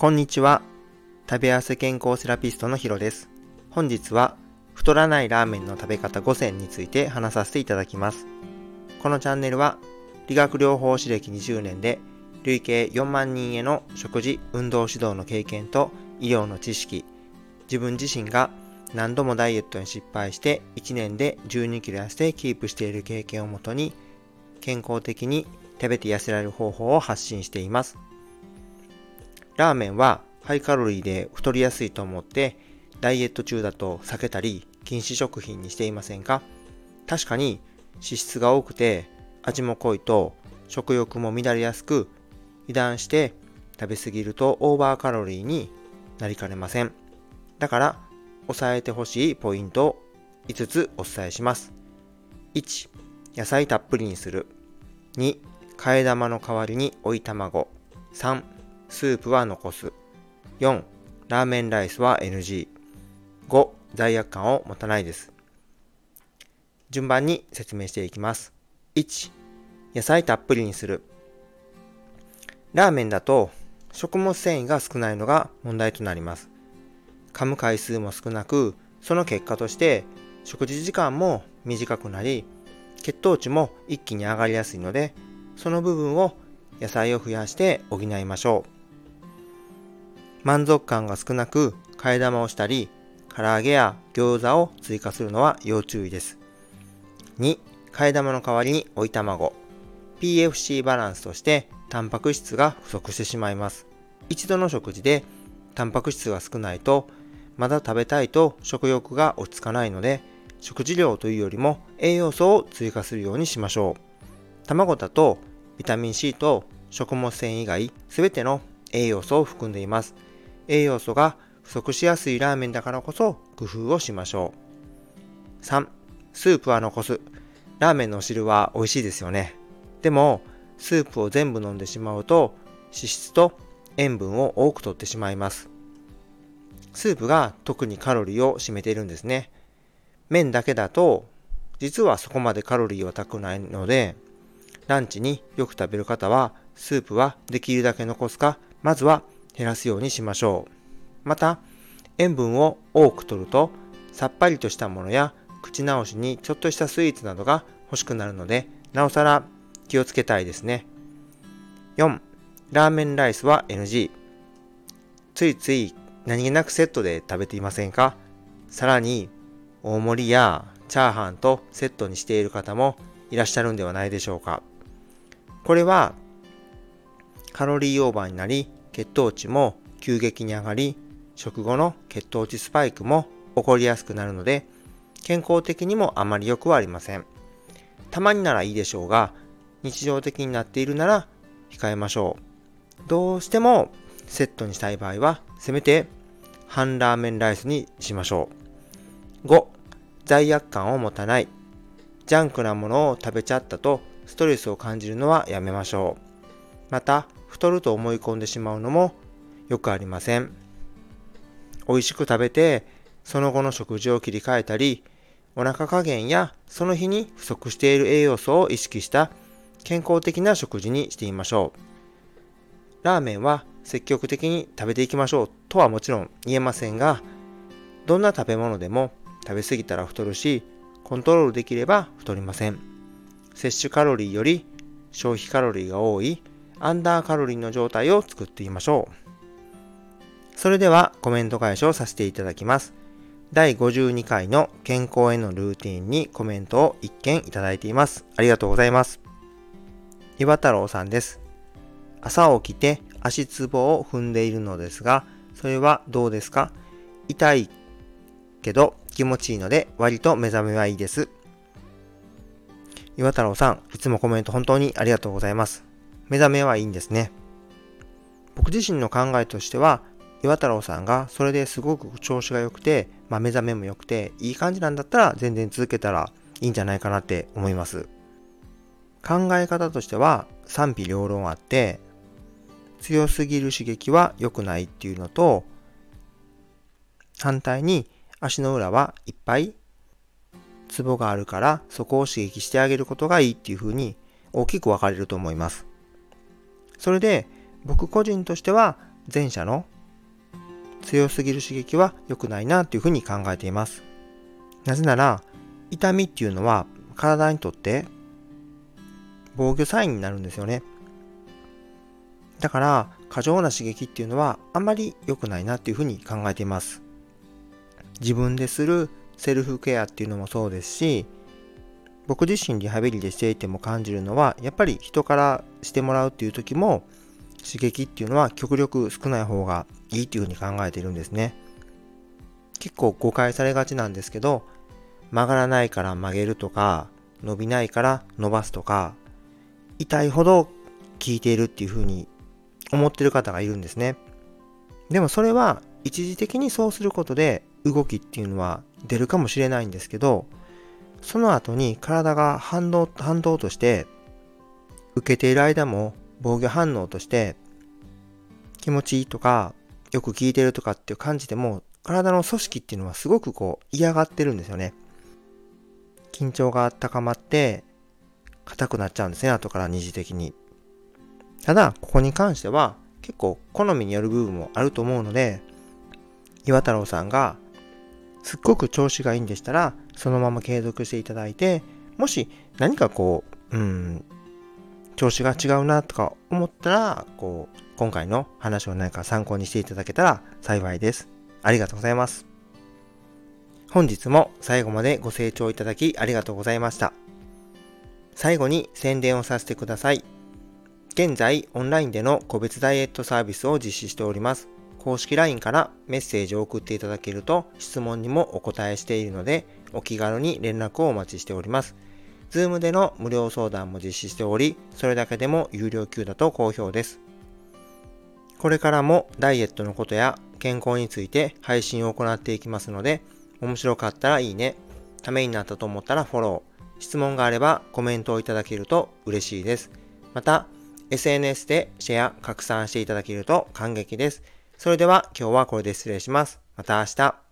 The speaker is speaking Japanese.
こんにちは。食べ合わせ健康セラピストのヒロです。本日は太らないラーメンの食べ方5選について話させていただきます。このチャンネルは理学療法士歴20年で累計4万人への食事、運動指導の経験と医療の知識、自分自身が何度もダイエットに失敗して1年で12キロ痩せてキープしている経験をもとに健康的に食べて痩せられる方法を発信しています。ラーメンはハイカロリーで太りやすいと思ってダイエット中だと避けたり禁止食品にしていませんか？確かに脂質が多くて味も濃いと食欲も乱れやすく油断して食べ過ぎるとオーバーカロリーになりかねません。だから押さえてほしいポイントを5つお伝えします。1、野菜たっぷりにする。2、替え玉の代わりに追い卵。3、スープは残す。4、ラーメンライスは NG。5、罪悪感を持たないです。順番に説明していきます。1、野菜たっぷりにする。ラーメンだと食物繊維が少ないのが問題となります。噛む回数も少なく、その結果として食事時間も短くなり、血糖値も一気に上がりやすいので、その部分を野菜を増やして補いましょう。満足感が少なく替え玉をしたり、唐揚げや餃子を追加するのは要注意です。2、替え玉の代わりに追い卵。PFC バランスとしてタンパク質が不足してしまいます。一度の食事でタンパク質が少ないとまだ食べたいと食欲が落ち着かないので、食事量というよりも栄養素を追加するようにしましょう。卵だとビタミン C と食物繊維以外全ての栄養素を含んでいます。栄養素が不足しやすいラーメンだからこそ工夫をしましょう。3. スープは残す。ラーメンの汁は美味しいですよね。でも、スープを全部飲んでしまうと脂質と塩分を多く取ってしまいます。スープが特にカロリーを占めているんですね。麺だけだと、実はそこまでカロリーは高くないので、ランチによく食べる方は、スープはできるだけ残すか、まずは減らすようにしましょう。また、塩分を多く取ると、さっぱりとしたものや口直しにちょっとしたスイーツなどが欲しくなるので、なおさら気をつけたいですね。4. ラーメンライスは NG。ついつい何気なくセットで食べていませんか？さらに大盛りやチャーハンとセットにしている方もいらっしゃるんではないでしょうかこれはカロリーオーバーになり血糖値も急激に上がり食後の血糖値スパイクも起こりやすくなるので健康的にもあまり良くはありませんたまにならいいでしょうが日常的になっているなら控えましょうどうしてもセットにしたい場合は、せめて半ラーメンライスにしましょう。5、罪悪感を持たない。ジャンクなものを食べちゃったとストレスを感じるのはやめましょう。また、太ると思い込んでしまうのもよくありません。美味しく食べて、その後の食事を切り替えたり、お腹加減やその日に不足している栄養素を意識した健康的な食事にしてみましょう。ラーメンは積極的に食べていきましょうとはもちろん言えませんが、どんな食べ物でも食べ過ぎたら太るし、コントロールできれば太りません。摂取カロリーより消費カロリーが多いアンダーカロリーの状態を作っていきましょう。それではコメント返しをさせていただきます。第52回の健康へのルーティンにコメントを1件いただいています。ありがとうございます。岩太郎さんです。朝起きて足つぼを踏んでいるのですが、それはどうですか？痛いけど気持ちいいので割と目覚めはいいです。岩太郎さん、いつもコメント本当にありがとうございます。目覚めはいいんですね。僕自身の考えとしては、岩太郎さんがそれですごく調子が良くて、まあ、目覚めも良くて、いい感じなんだったら全然続けたらいいんじゃないかなって思います。考え方としては賛否両論あって、強すぎる刺激は良くないっていうのと、反対に足の裏はいっぱいツボがあるからそこを刺激してあげることがいいっていう風に大きく分かれると思います。それで僕個人としては前者の強すぎる刺激は良くないなというふうに考えています。なぜなら、痛みっていうのは体にとって防御サインになるんですよね。だから、過剰な刺激っていうのはあんまり良くないなっていうふうに考えています。自分でするセルフケアっていうのもそうですし、僕自身リハビリでしていても感じるのは、やっぱり人からしてもらうっていう時も、刺激っていうのは極力少ない方がいいっていうふうに考えているんですね。結構誤解されがちなんですけど、曲がらないから曲げるとか、伸びないから伸ばすとか、痛いほど効いているっていうふうに思ってる方がいるんですね。でもそれは一時的にそうすることで動きっていうのは出るかもしれないんですけど、その後に体が反動、反動として受けている間も防御反応として気持ちいいとかよく効いてるとかっていう感じでも体の組織っていうのはすごくこう嫌がってるんですよね。緊張が高まって硬くなっちゃうんですね、後から二次的に。ただ、ここに関しては結構好みによる部分もあると思うので、岩太郎さんがすっごく調子がいいんでしたら、そのまま継続していただいて、もし何かこう、うん、調子が違うなとか思ったら、こう、今回の話を何か参考にしていただけたら幸いです。ありがとうございます。本日も最後までご清聴いただきありがとうございました。最後に宣伝をさせてください。現在、オンラインでの個別ダイエットサービスを実施しております。公式 LINE からメッセージを送っていただけると質問にもお答えしているので、お気軽に連絡をお待ちしております。Zoom での無料相談も実施しており、それだけでも有料級だと好評です。これからもダイエットのことや健康について配信を行っていきますので、面白かったらいいね、ためになったと思ったらフォロー、質問があればコメントをいただけると嬉しいです。また、SNS でシェア、拡散していただけると感激です。それでは今日はこれで失礼します。また明日。